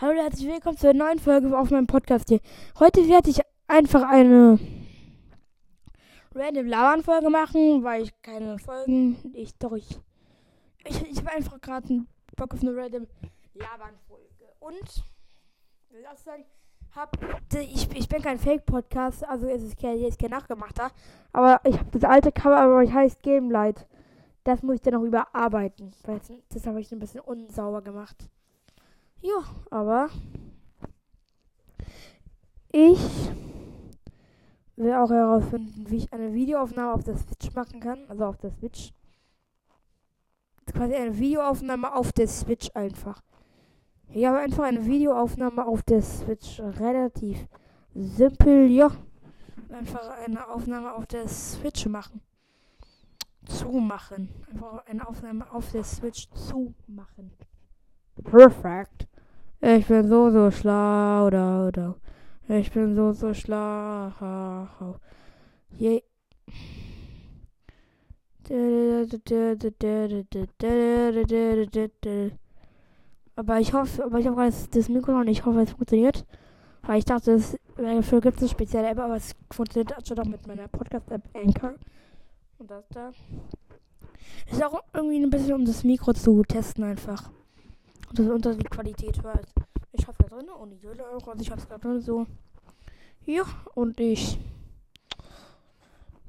Hallo und herzlich willkommen zur neuen Folge auf meinem Podcast hier. Heute werde ich einfach eine random Labern-Folge machen, weil ich keine Folgen. Ich doch ich. Ich, ich habe einfach gerade einen Bock auf eine random Labern-Folge. Und will auch sagen, hab, ich, ich bin kein Fake-Podcast, also ist es kein, ist kein nachgemachter. Aber ich habe das alte Cover, aber es heißt Game Light. Das muss ich dann noch überarbeiten. Weil das habe ich ein bisschen unsauber gemacht. Ja, aber ich will auch herausfinden, wie ich eine Videoaufnahme auf der Switch machen kann. Also auf der Switch. Quasi eine Videoaufnahme auf der Switch einfach. Ich habe einfach eine Videoaufnahme auf der Switch. Relativ simpel, ja. Einfach eine Aufnahme auf der Switch machen. Zu machen. Einfach eine Aufnahme auf der Switch zu machen. Perfekt. Ich bin so, so schlau, oder, oder. Ich bin so, so schlau. Je. Aber ich hoffe, aber ich habe gerade das Mikro noch nicht. Ich hoffe, es funktioniert. Weil ich dachte, es, dafür gibt es eine spezielle App, aber es funktioniert schon auch mit meiner Podcast-App Anchor. Und das da. Ist auch irgendwie ein bisschen, um das Mikro zu testen einfach. Und das unter die Qualität hört. Ich hab's da drin und die Söhle auch. Also ich hab's da drin so. Ja, und ich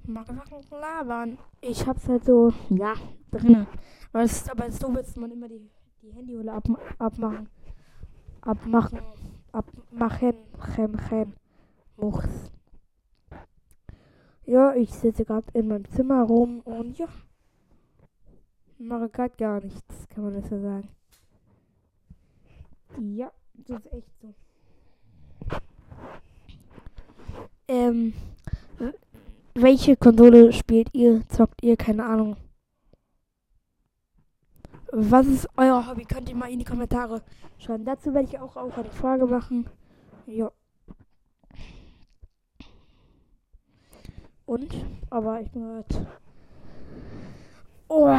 mag einfach labern. Ich hab's halt so, ja, drin. Aber es, aber so wird man immer die, die Handyhülle ab, abmachen. Abmachen. Abmachen. Chem, chem. Muss. Ja, ich sitze gerade in meinem Zimmer rum und ja. Mache gerade gar nichts, kann man das ja sagen. Ja, das ist echt so. Ähm, welche Konsole spielt ihr? Zockt ihr? Keine Ahnung. Was ist euer Hobby? Könnt ihr mal in die Kommentare schreiben. Dazu werde ich auch, auch eine Frage machen. Ja. Und? Aber ich bin gerade. Oh.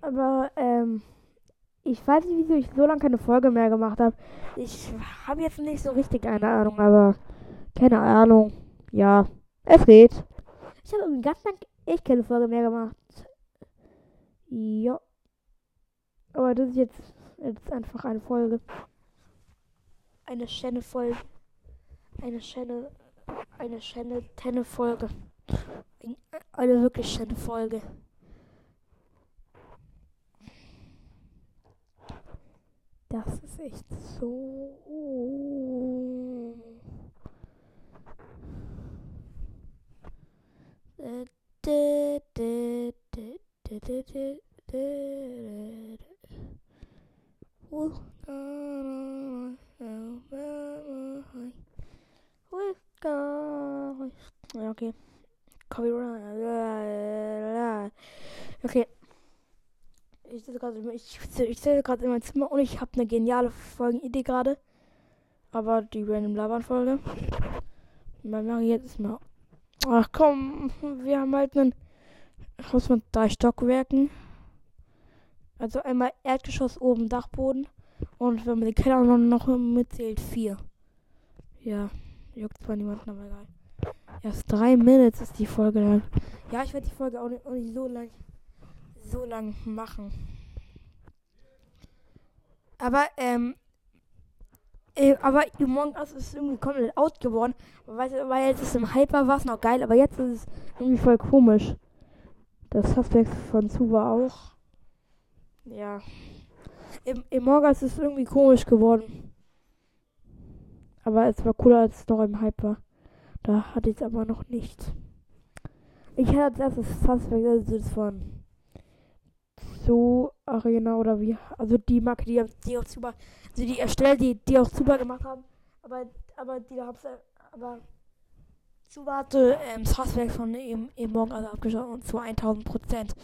Aber, ähm ich weiß nicht, wieso ich so lange keine Folge mehr gemacht habe. Ich habe jetzt nicht so richtig eine Ahnung, aber keine Ahnung. Ja, es geht. Ich habe ganz lang echt keine Folge mehr gemacht. Ja. Aber das ist jetzt, jetzt einfach eine Folge. Eine schöne Folge. Eine schöne, eine schöne Tenne Folge. Eine wirklich schöne Folge. Das ist echt so. Okay. Copyright. Okay ich sitze gerade ich, ich in meinem Zimmer und ich habe eine geniale Folgenidee gerade. Aber die random labern Folge. Wir machen jetzt mal. Ach komm, wir haben halt ein Haus mit drei Stockwerken. Also einmal Erdgeschoss oben Dachboden und wenn man den Keller noch mitzählt, vier. Ja, juckt zwar niemanden, aber egal. Erst drei Minutes ist die Folge lang. Ja, ich werde die Folge auch nicht, auch nicht so lang so lang machen. Aber, ähm, äh, aber Among Us ist irgendwie komplett out geworden. Weil, weil jetzt ist im Hyper war es noch geil, aber jetzt ist es irgendwie voll komisch. Das Suspect von Suba auch. Ja. Im, Among Us ist irgendwie komisch geworden. Aber es war cooler als noch im Hyper. Da hatte ich es aber noch nicht. Ich hatte als erstes Suspect, also das von so Arena oder wie, also die Marke, die, die auch super, also die erstellt, die, die auch super gemacht haben, aber, aber die hab's, aber super hatte ähm, das von eben, eben morgen also abgeschaut und zu 1000 Prozent.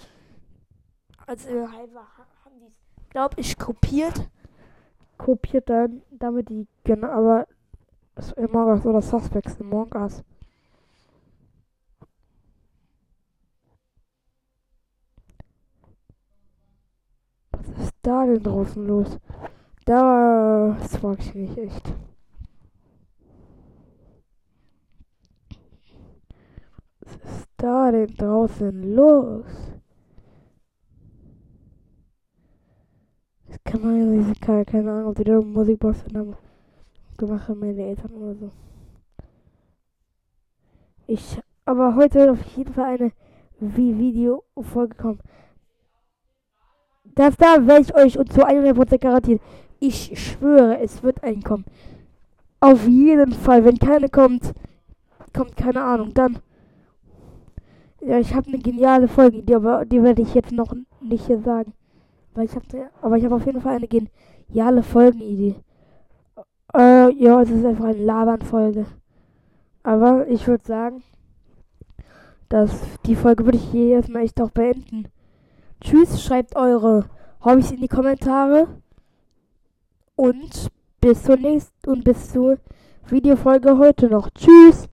Als äh, war, haben die es, ich, kopiert, kopiert dann, damit die, genau, aber so Among Us oder Suspects Among Us. Da denn draußen los? Das frage ich mich echt. Was ist da denn draußen los? Das kann man ja keine, keine Ahnung, ob die da Musikbox gemacht haben, meine Eltern oder so. Ich, aber heute auf jeden Fall eine Video-Folge kommen. Das da werde ich euch und zu 100% garantieren. Ich schwöre, es wird einkommen. Auf jeden Fall. Wenn keine kommt, kommt keine Ahnung. Dann. Ja, ich habe eine geniale Folge, die, aber die werde ich jetzt noch nicht hier sagen. Weil ich habe, aber ich habe auf jeden Fall eine geniale Folgenidee. Äh, ja, es ist einfach eine Labern-Folge. Aber ich würde sagen, dass die Folge würde ich hier erstmal echt auch beenden. Tschüss, schreibt eure Hobbys in die Kommentare. Und bis zur nächsten und bis zur Videofolge heute noch. Tschüss!